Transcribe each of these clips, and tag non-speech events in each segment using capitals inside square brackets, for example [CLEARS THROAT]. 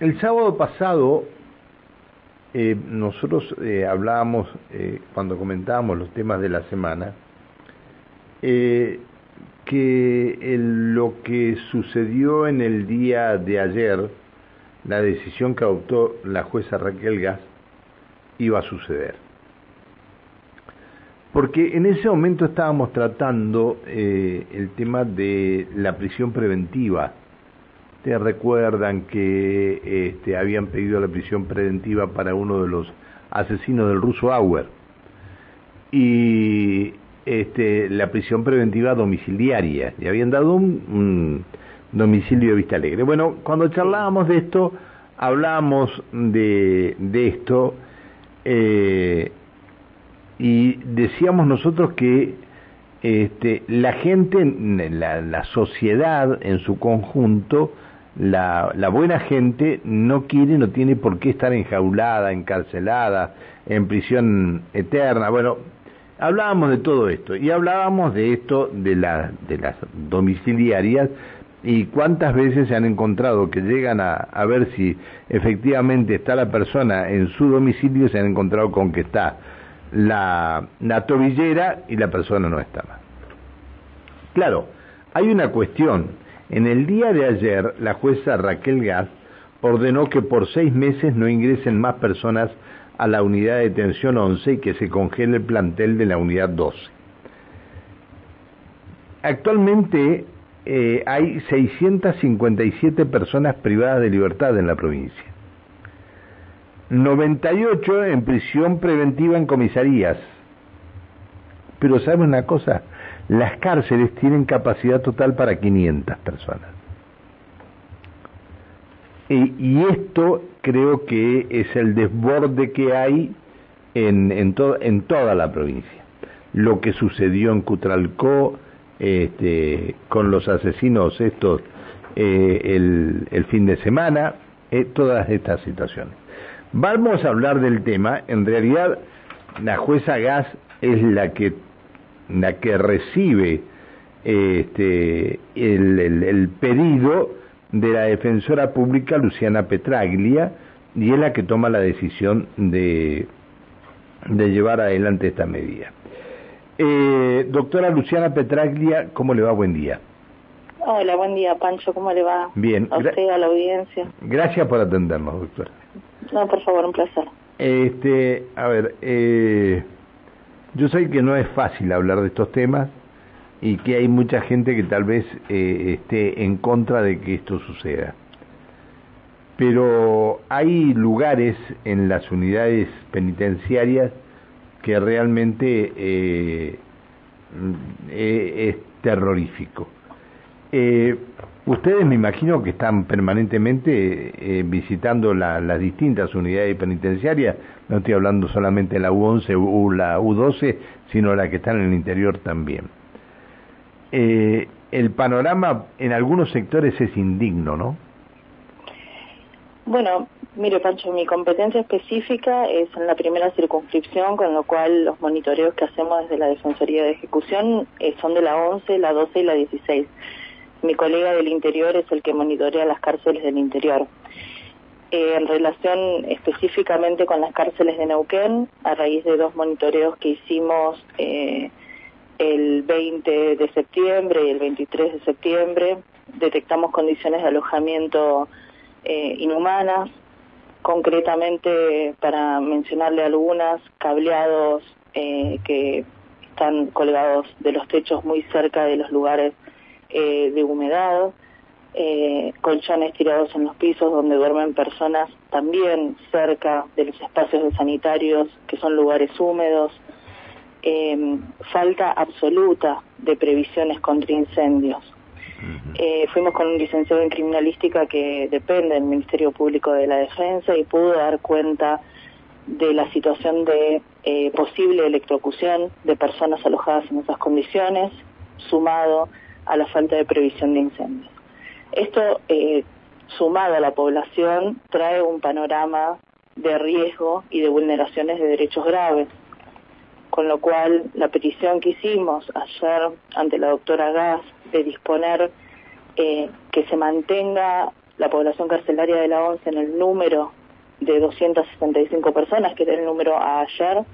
el sábado pasado eh, nosotros eh, hablábamos, eh, cuando comentábamos los temas de la semana, que lo que sucedió en el día de ayer, la decisión que adoptó la jueza Raquel Gas, iba a suceder. Porque en ese momento estábamos tratando el tema de la prisión preventiva te recuerdan que este, habían pedido la prisión preventiva para uno de los asesinos del ruso Auer y este, la prisión preventiva domiciliaria y habían dado un, domicilio de Vista Alegre. Bueno, cuando charlábamos de esto, hablábamos de, de esto eh, y decíamos nosotros que este, la gente, la, la sociedad en su conjunto, la, la, buena gente no quiere, no tiene por qué estar enjaulada, encarcelada, en prisión eterna. Bueno, hablábamos de todo esto y hablábamos de esto de, la, de las domiciliarias y cuántas veces se han encontrado que llegan a, a ver si efectivamente está la persona en su domicilio, se han encontrado con que está la, la tobillera y la persona no está más. Claro, hay una cuestión en el día de ayer, la jueza Raquel Gas ordenó que por seis meses no ingresen más personas a la unidad de detención 11 y que se congele el plantel de la unidad 12. Actualmente eh, hay 657 personas privadas de libertad en la provincia. 98 en prisión preventiva en comisarías. Pero ¿saben una cosa? Las cárceles tienen capacidad total para 500 personas. Y, esto creo que es el desborde que hay en, en, en toda la provincia. Lo que sucedió en Cutralcó este, con los asesinos estos eh, el, el, fin de semana, eh, todas estas situaciones. Vamos a hablar del tema. En realidad, la jueza Gas es la que la que recibe este, el, pedido de la defensora pública Luciana Petraglia y es la que toma la decisión de, de llevar adelante esta medida. Eh, doctora Luciana Petraglia, ¿cómo le va? Buen día. Hola, buen día, Pancho, ¿cómo le va? Bien. A usted, a la audiencia. Gracias por atendernos, doctora. No, por favor, un placer. Este, a ver, eh, yo sé que no es fácil hablar de estos temas y que hay mucha gente que tal vez eh, esté en contra de que esto suceda. Pero hay lugares en las unidades penitenciarias que realmente eh, eh, es terrorífico. Ustedes me imagino que están permanentemente eh, visitando las distintas unidades penitenciarias, no estoy hablando solamente de la U11 o la U12, sino la que están en el interior también. Eh, el panorama en algunos sectores es indigno, ¿no? Bueno, mire Pancho, mi competencia específica es en la primera circunscripción, con lo cual los monitoreos que hacemos desde la Defensoría de Ejecución eh, son de la 11, la 12 y la 16 mi colega del interior es el que monitorea las cárceles del interior. Eh, en relación específicamente con las cárceles de Neuquén, a raíz de dos monitoreos que hicimos eh, el 20 de septiembre y el 23 de septiembre, detectamos condiciones de alojamiento eh, inhumanas, concretamente para mencionarle algunas, cableados que están colgados de los techos muy cerca de los lugares eh, de humedad, eh, colchones tirados en los pisos donde duermen personas también cerca de los espacios de sanitarios que son lugares húmedos, eh, falta absoluta de previsiones contra incendios. Eh, fuimos con un licenciado en criminalística que depende del Ministerio Público de la Defensa y pudo dar cuenta de la situación de eh, posible electrocución de personas alojadas en esas condiciones, sumado a la falta de previsión de incendios. Esto, eh, sumado a la población, trae un panorama de riesgo y de vulneraciones de derechos graves, con lo cual la petición que hicimos ayer ante la doctora Gas de disponer eh, que se mantenga la población carcelaria de la ONCE en el número de 265 personas, que era el número a ayer,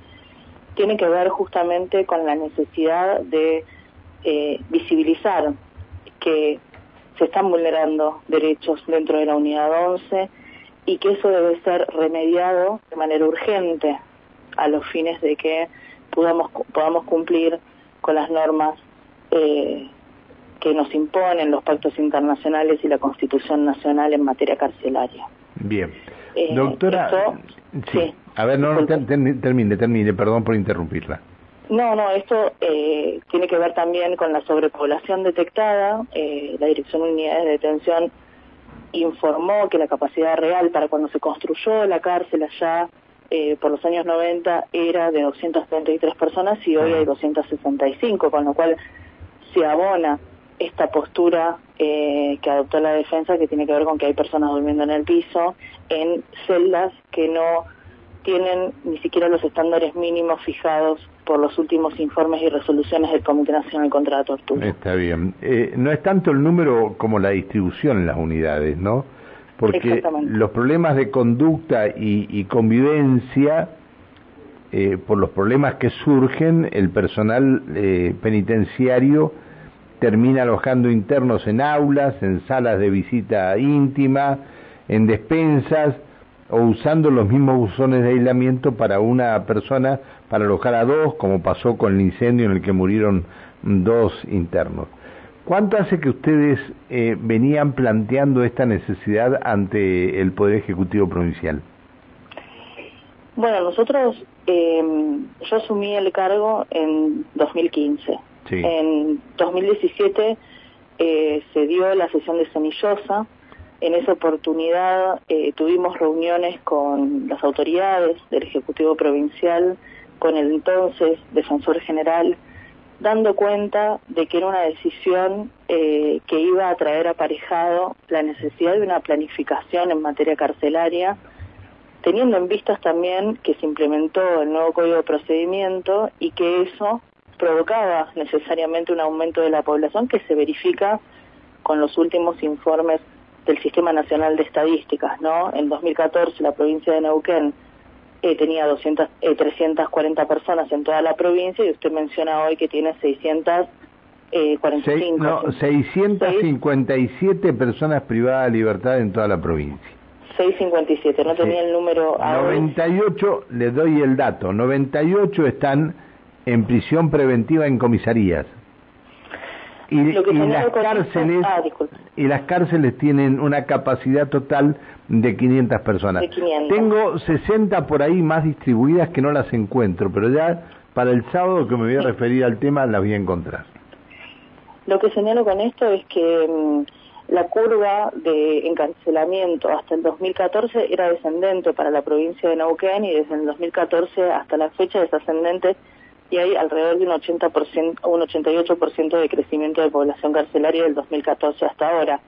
tiene que ver justamente con la necesidad de eh, visibilizar que se están vulnerando derechos dentro de la unidad 11 y que eso debe ser remediado de manera urgente a los fines de que podamos, podamos cumplir con las normas eh, que nos imponen los pactos internacionales y la Constitución Nacional en materia carcelaria. Bien. Eh, Doctora, sí. A ver, no, no termine, termine, perdón por interrumpirla. No, no, esto eh, tiene que ver también con la sobrepoblación detectada. Eh, la Dirección de Unidades de Detención informó que la capacidad real para cuando se construyó la cárcel allá eh, por los años 90 era de 233 personas y hoy hay 265, con lo cual se abona esta postura eh, que adoptó la defensa que tiene que ver con que hay personas durmiendo en el piso en celdas que no tienen ni siquiera los estándares mínimos fijados por los últimos informes y resoluciones del Comité Nacional contra la Tortura. Está bien. Eh, no es tanto el número como la distribución en las unidades, ¿no? Porque los problemas de conducta y, convivencia, eh, por los problemas que surgen, el personal eh, penitenciario termina alojando internos en aulas, en salas de visita íntima, en despensas, o usando los mismos buzones de aislamiento para una persona, para alojar a dos, como pasó con el incendio en el que murieron dos internos. ¿Cuánto hace que ustedes eh, venían planteando esta necesidad ante el Poder Ejecutivo Provincial? Bueno, nosotros, eh, yo asumí el cargo en 2015. En 2017 eh, se dio la sesión de Semillosa, en esa oportunidad eh, tuvimos reuniones con las autoridades del Ejecutivo Provincial, con el entonces Defensor General, dando cuenta de que era una decisión eh, que iba a traer aparejado la necesidad de una planificación en materia carcelaria, teniendo en vistas también que se implementó el nuevo Código de Procedimiento y que eso provocaba necesariamente un aumento de la población que se verifica con los últimos informes del Sistema Nacional de Estadísticas, ¿no? En 2014 la provincia de Neuquén eh, tenía 200, 340 eh, personas en toda la provincia y usted menciona hoy que tiene 645. Eh, no, 657 personas privadas de libertad en toda la provincia. 657, no tenía el número. 98, le doy el dato, 98 están en prisión preventiva en comisarías. Y, las cárceles ah, y las cárceles tienen una capacidad total de 500 personas. Tengo 60 por ahí más distribuidas que no las encuentro, pero ya para el sábado que me voy a referir al tema las voy a encontrar. Lo que señalo con esto es que mm, la curva de encarcelamiento hasta el 2014 era descendente para la provincia de Neuquén y desde el 2014 hasta la fecha es ascendente y hay alrededor de un 80%, un 88% de crecimiento de población carcelaria del 2014 hasta ahora.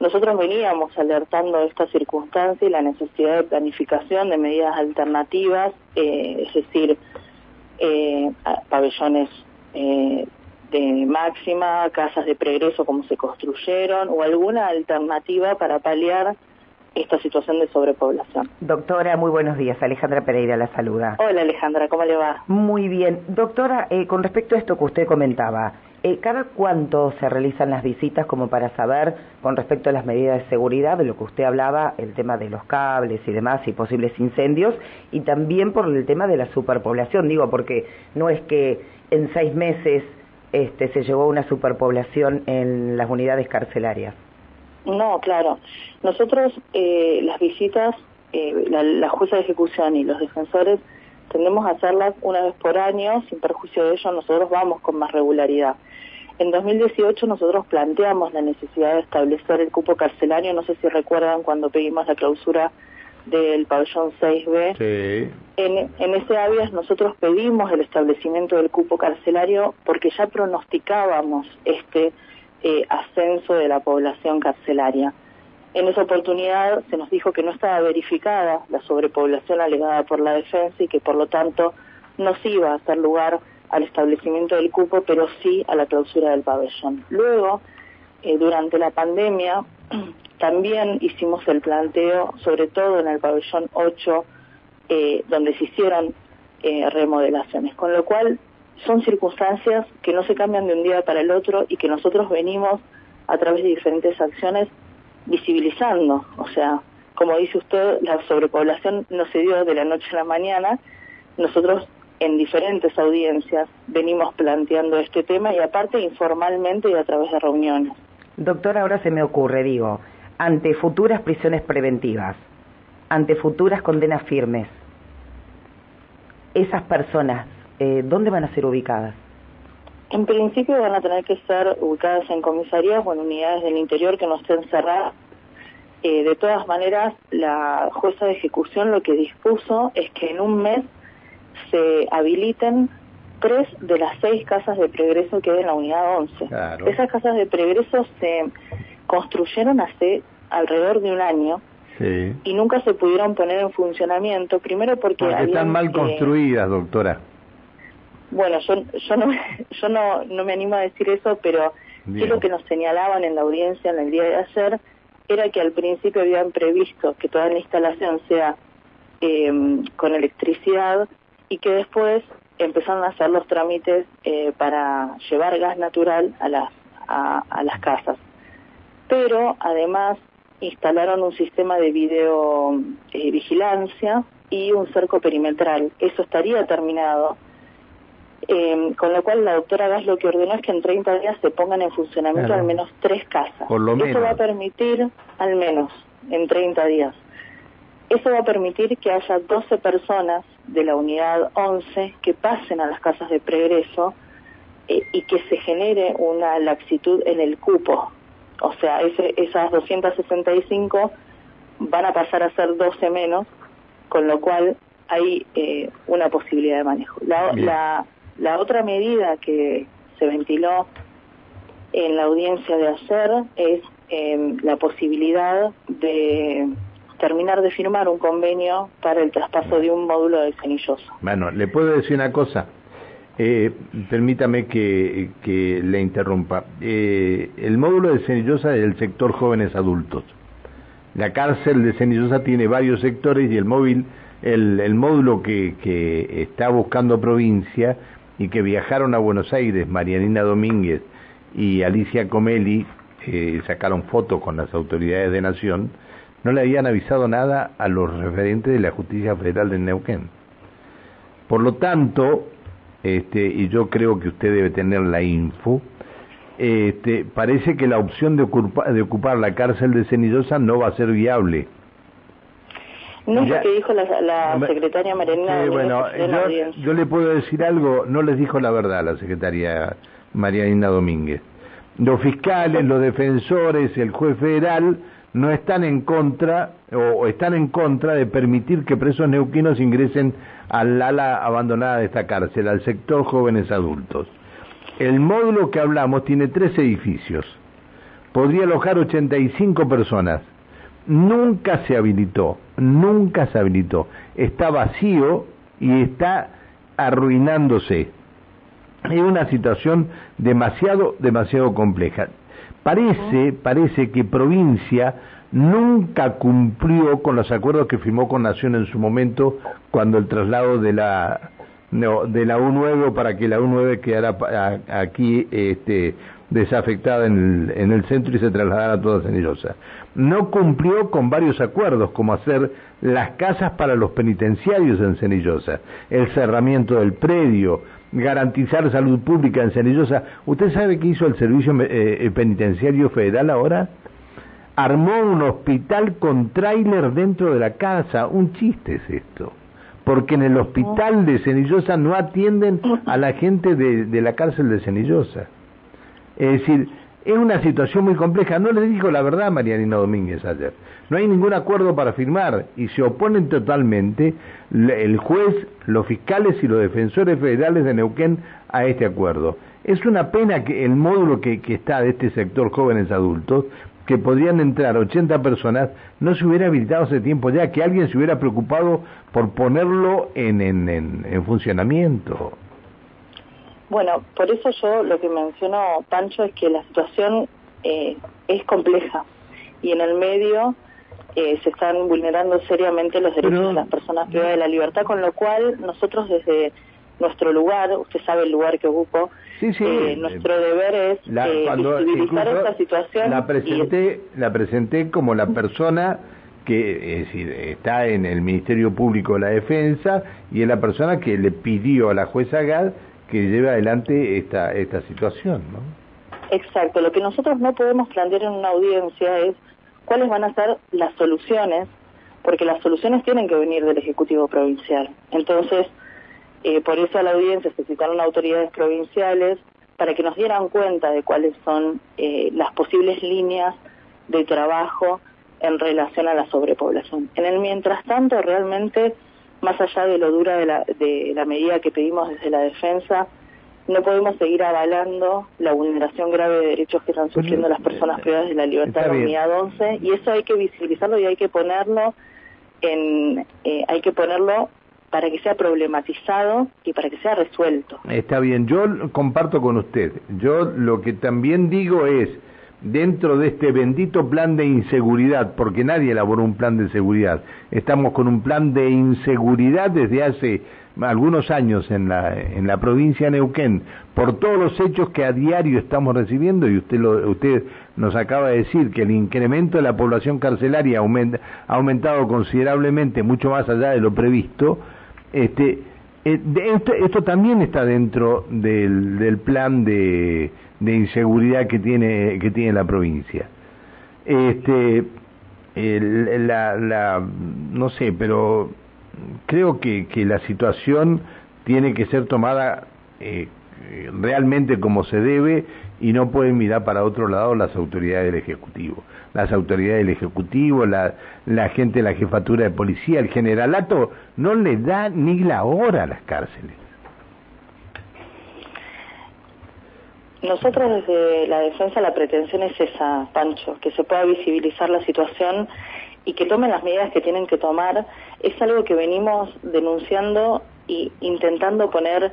Nosotros veníamos alertando esta circunstancia y la necesidad de planificación de medidas alternativas, eh, es decir, eh, pabellones eh, de máxima, casas de progreso como se construyeron o alguna alternativa para paliar esta situación de sobrepoblación. Doctora, muy buenos días. Alejandra Pereira la saluda. Hola Alejandra, ¿cómo le va? Muy bien. Doctora, eh, con respecto a esto que usted comentaba, eh, ¿cada cuánto se realizan las visitas como para saber con respecto a las medidas de seguridad, de lo que usted hablaba, el tema de los cables y demás y posibles incendios, y también por el tema de la superpoblación? Digo, porque no es que en seis meses este, se llegó a una superpoblación en las unidades carcelarias. No, claro. Nosotros eh, las visitas, eh, la, jueza de ejecución y los defensores tendemos a hacerlas una vez por año, sin perjuicio de ello nosotros vamos con más regularidad. En 2018 nosotros planteamos la necesidad de establecer el cupo carcelario, no sé si recuerdan cuando pedimos la clausura del pabellón 6B. Sí. En, en ese habeas nosotros pedimos el establecimiento del cupo carcelario porque ya pronosticábamos este eh, ascenso de la población carcelaria. En esa oportunidad se nos dijo que no estaba verificada la sobrepoblación alegada por la defensa y que por lo tanto no se iba a hacer lugar al establecimiento del cupo, pero sí a la clausura del pabellón. Luego, eh, durante la pandemia, [CLEARS THROAT] también hicimos el planteo, sobre todo en el pabellón 8, eh, donde se hicieron remodelaciones, con lo cual son circunstancias que no se cambian de un día para el otro y que nosotros venimos a través de diferentes acciones visibilizando. O sea, como dice usted, la sobrepoblación no se dio de la noche a la mañana. Nosotros en diferentes audiencias venimos planteando este tema y aparte informalmente y a través de reuniones. Doctor, ahora se me ocurre, digo, ante futuras prisiones preventivas, ante futuras condenas firmes, esas personas, eh, ¿dónde van a ser ubicadas? En principio van a tener que ser ubicadas en comisarías o en unidades del interior que no estén cerradas. Eh, de todas maneras, la jueza de ejecución lo que dispuso es que en un mes se habiliten tres de las seis casas de progreso que hay en la unidad 11. Esas casas de progreso se construyeron hace alrededor de un año y nunca se pudieron poner en funcionamiento, primero porque... están mal construidas, doctora. Bueno, yo, yo, no, [LAUGHS] yo no, no me animo a decir eso, pero sí lo que nos señalaban en la audiencia en el día de ayer era que al principio habían previsto que toda la instalación sea eh, con electricidad y que después empezaron a hacer los trámites eh, para llevar gas natural a las, a, las casas. Pero además instalaron un sistema de video eh, vigilancia y un cerco perimetral. Eso estaría terminado. Eh, con lo cual la doctora Gas lo que ordenó es que en 30 días se pongan en funcionamiento al menos tres casas. Por lo Eso va a permitir al menos en 30 días eso va a permitir que haya 12 personas de la unidad 11 que pasen a las casas de progreso eh, y que se genere una laxitud en el cupo. O sea, ese, esas 265 van a pasar a ser 12 menos, con lo cual hay eh, una posibilidad de manejo. La, la, la otra medida que se ventiló en la audiencia de hacer es eh, la posibilidad de terminar de firmar un convenio para el traspaso de un módulo de Cenillosa. Bueno, le puedo decir una cosa. Eh, permítame que, le interrumpa. Eh, el módulo de Cenillosa es el sector jóvenes adultos. La cárcel de Cenillosa tiene varios sectores y el móvil, el, el módulo que está buscando provincia y que viajaron a Buenos Aires, Marianina Domínguez y Alicia Comelli, eh, sacaron fotos con las autoridades de Nación, no le habían avisado nada a los referentes de la justicia federal de Neuquén. Por lo tanto, este, y yo creo que usted debe tener la info, este, parece que la opción de, de ocupar la cárcel de Cenillosa no va a ser viable. No sé qué dijo la, secretaria Marianina. bueno, yo, yo, le puedo decir algo, no les dijo la verdad la secretaria Marianina Domínguez. Los fiscales, los defensores, el juez federal no están en contra o, están en contra de permitir que presos neuquinos ingresen al ala abandonada de esta cárcel, al sector jóvenes adultos. El módulo que hablamos tiene tres edificios. Podría alojar 85 personas. Nunca se habilitó, nunca se habilitó. Está vacío y está arruinándose. Es una situación demasiado, demasiado compleja. Parece, parece que provincia nunca cumplió con los acuerdos que firmó con Nación en su momento cuando el traslado de la de la U9 para que la U9 quedara aquí este, desafectada en el, en el centro y se trasladara toda Cenillosa. No cumplió con varios acuerdos, como hacer las casas para los penitenciarios en Cenillosa, el cerramiento del predio, garantizar salud pública en Cenillosa. ¿Usted sabe qué hizo el Servicio eh, Penitenciario Federal ahora? Armó un hospital con tráiler dentro de la casa. Un chiste es esto. Porque en el hospital de Cenillosa no atienden a la gente de la cárcel de Cenillosa. Es decir, es una situación muy compleja. No le dijo la verdad Marianina Domínguez ayer. No hay ningún acuerdo para firmar y se oponen totalmente el juez, los fiscales y los defensores federales de Neuquén a este acuerdo. Es una pena que el módulo que, está de este sector jóvenes adultos, que podrían entrar 80 personas, no se hubiera habilitado hace tiempo ya, que alguien se hubiera preocupado por ponerlo en funcionamiento. Bueno, por eso yo lo que menciono, Pancho, es que la situación eh, es compleja y en el medio eh, se están vulnerando seriamente los derechos de las personas privadas de la libertad, con lo cual nosotros desde nuestro lugar, usted sabe el lugar que ocupo, eh, nuestro deber es eh, visibilizar esta situación. La presenté, la presenté como la persona que es decir, está en el Ministerio Público de la Defensa y es la persona que le pidió a la jueza Gad que lleve adelante esta, esta situación. ¿no? Exacto, lo que nosotros no podemos plantear en una audiencia es cuáles van a ser las soluciones, porque las soluciones tienen que venir del Ejecutivo Provincial. Entonces, eh, por eso a la audiencia se citaron autoridades provinciales para que nos dieran cuenta de cuáles son eh, las posibles líneas de trabajo en relación a la sobrepoblación. En el mientras tanto, realmente, más allá de lo dura de la, de la medida que pedimos desde la defensa, no podemos seguir avalando la vulneración grave de derechos que están sufriendo las personas eh, privadas de la libertad de la unidad 11 y eso hay que visibilizarlo y hay que ponerlo en eh, hay que ponerlo para que sea problematizado y para que sea resuelto. Está bien, yo comparto con usted. Yo lo que también digo es dentro de este bendito plan de inseguridad, porque nadie elaboró un plan de seguridad. Estamos con un plan de inseguridad desde hace algunos años en la, en la provincia de Neuquén, por todos los hechos que a diario estamos recibiendo, y usted, lo, usted nos acaba de decir que el incremento de la población carcelaria ha aumentado considerablemente, mucho más allá de lo previsto, este, eh, esto, también está dentro del, del plan de, de, inseguridad que tiene, que tiene la provincia. Este, la, la, no sé, pero creo que, que la situación tiene que ser tomada eh, realmente como se debe y no pueden mirar para otro lado las autoridades del Ejecutivo. Las autoridades del Ejecutivo, la, gente de la jefatura de policía, el generalato, no le da ni la hora a las cárceles. Nosotros desde la defensa la pretensión es esa, Pancho, que se pueda visibilizar la situación y que tomen las medidas que tienen que tomar es algo que venimos denunciando y intentando poner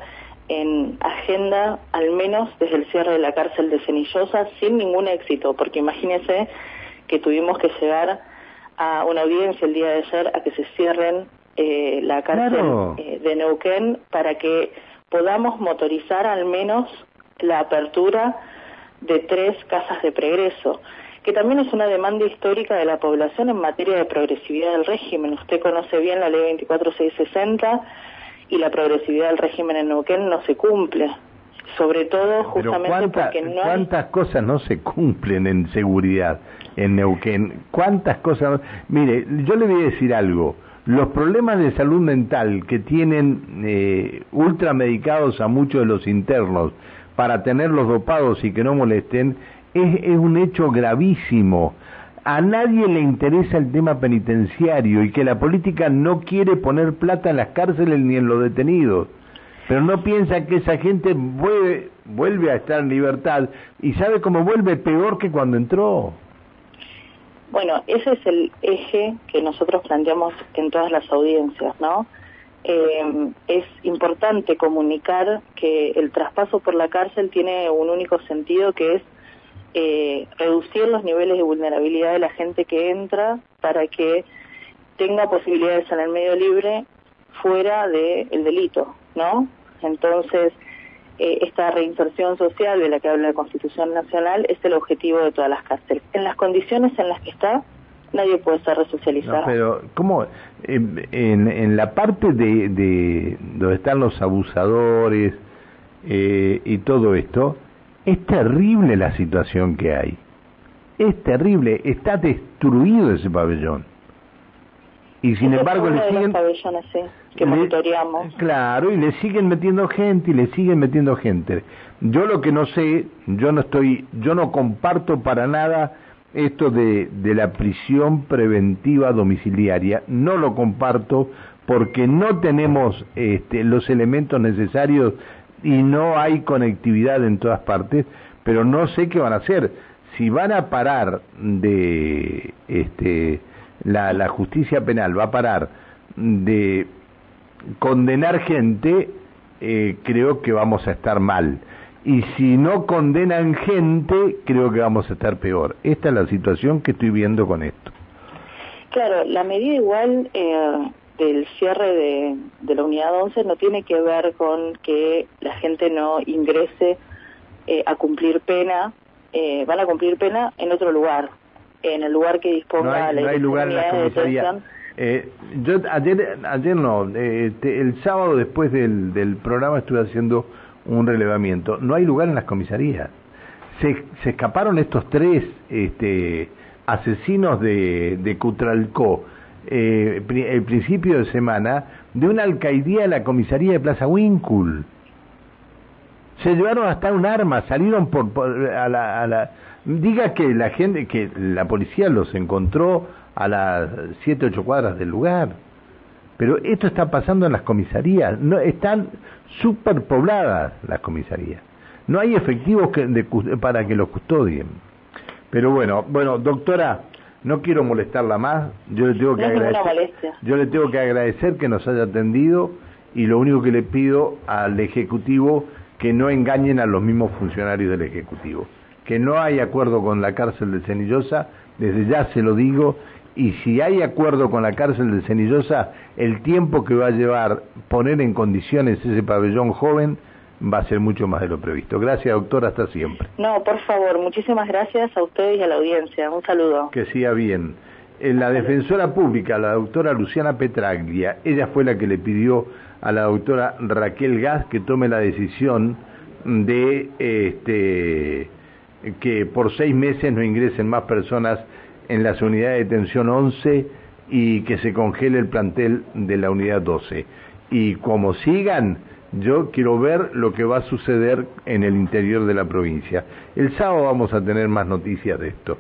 en agenda, al menos desde el cierre de la cárcel de Cenillosa, sin ningún éxito, porque imagínense que tuvimos que llegar a una audiencia el día de ayer a que se cierren eh, la cárcel eh, de Neuquén para que podamos motorizar al menos la apertura de tres casas de pregreso que también es una demanda histórica de la población en materia de progresividad del régimen. Usted conoce bien la ley 24660 y la progresividad del régimen en Neuquén no se cumple. Sobre todo justamente porque no ¿Cuántas cosas no se cumplen en seguridad en Neuquén? ¿Cuántas cosas? Mire, yo le voy a decir algo. Los problemas de salud mental que tienen eh, ultramedicados a muchos de los internos para tenerlos dopados y que no molesten es, un hecho gravísimo. A nadie le interesa el tema penitenciario y que la política no quiere poner plata en las cárceles ni en los detenidos. Pero no piensa que esa gente vuelve, vuelve a estar en libertad y sabe cómo vuelve peor que cuando entró. Bueno, ese es el eje que nosotros planteamos en todas las audiencias, ¿no? Eh, es importante comunicar que el traspaso por la cárcel tiene un único sentido que es eh, reducir los niveles de vulnerabilidad de la gente que entra para que tenga posibilidades en el medio libre fuera del delito, ¿no? Entonces, eh, esta reinserción social de la que habla la Constitución Nacional es el objetivo de todas las cárceles. En las condiciones en las que está, nadie puede ser resocializado. pero, ¿cómo? En, en, la parte de, de donde están los abusadores eh, y todo esto, es terrible la situación que hay. Es terrible, está destruido ese pabellón. Y sin embargo le siguen que monitoreamos. Claro, y le siguen metiendo gente y le siguen metiendo gente. Yo lo que no sé, yo no estoy, yo no comparto para nada esto de, de la prisión preventiva domiciliaria, no lo comparto porque no tenemos este, los elementos necesarios y no hay conectividad en todas partes, pero no sé qué van a hacer. Si van a parar de este la, justicia penal va a parar de condenar gente, eh, creo que vamos a estar mal. y si no condenan gente, creo que vamos a estar peor. Esta es la situación que estoy viendo con esto. Claro, la medida igual eh, del cierre de, de, la unidad 11 no tiene que ver con que la gente no ingrese eh, a cumplir pena, eh, van a cumplir pena en otro lugar, en el lugar que disponga la no hay lugar en la comisaría. Eh, yo ayer, ayer no, eh, el sábado después del, del programa estuve haciendo un relevamiento. No hay lugar en las comisarías. Se, se escaparon estos tres este, asesinos de, de Cutralcó eh, el principio de semana de una alcaidía de la comisaría de Plaza Wincul. Se llevaron hasta un arma, salieron por, a, la, a la... Diga que la gente, que la policía los encontró a las siete, ocho cuadras del lugar. Pero esto está pasando en las comisarías, no están superpobladas las comisarías. No hay efectivos que, para que los custodien. Pero bueno, bueno, doctora, no quiero molestarla más. Yo le tengo que agradecer. Yo le tengo que agradecer que nos haya atendido y lo único que le pido al ejecutivo que no engañen a los mismos funcionarios del ejecutivo. Que no hay acuerdo con la cárcel de Cenillosa, desde ya se lo digo, y si hay acuerdo con la cárcel de Cenillosa, el tiempo que va a llevar poner en condiciones ese pabellón joven va a ser mucho más de lo previsto. Gracias, doctor, hasta siempre. No, por favor, muchísimas gracias a ustedes y a la audiencia. Un saludo. Que siga bien. En la defensora pública, la doctora Luciana Petraglia, ella fue la que le pidió a la doctora Raquel Gas que tome la decisión de este, que por seis meses no ingresen más personas en las unidades de detención 11 y que se congele el plantel de la unidad 12. Y como sigan, yo quiero ver lo que va a suceder en el interior de la provincia. El sábado vamos a tener más noticias de esto.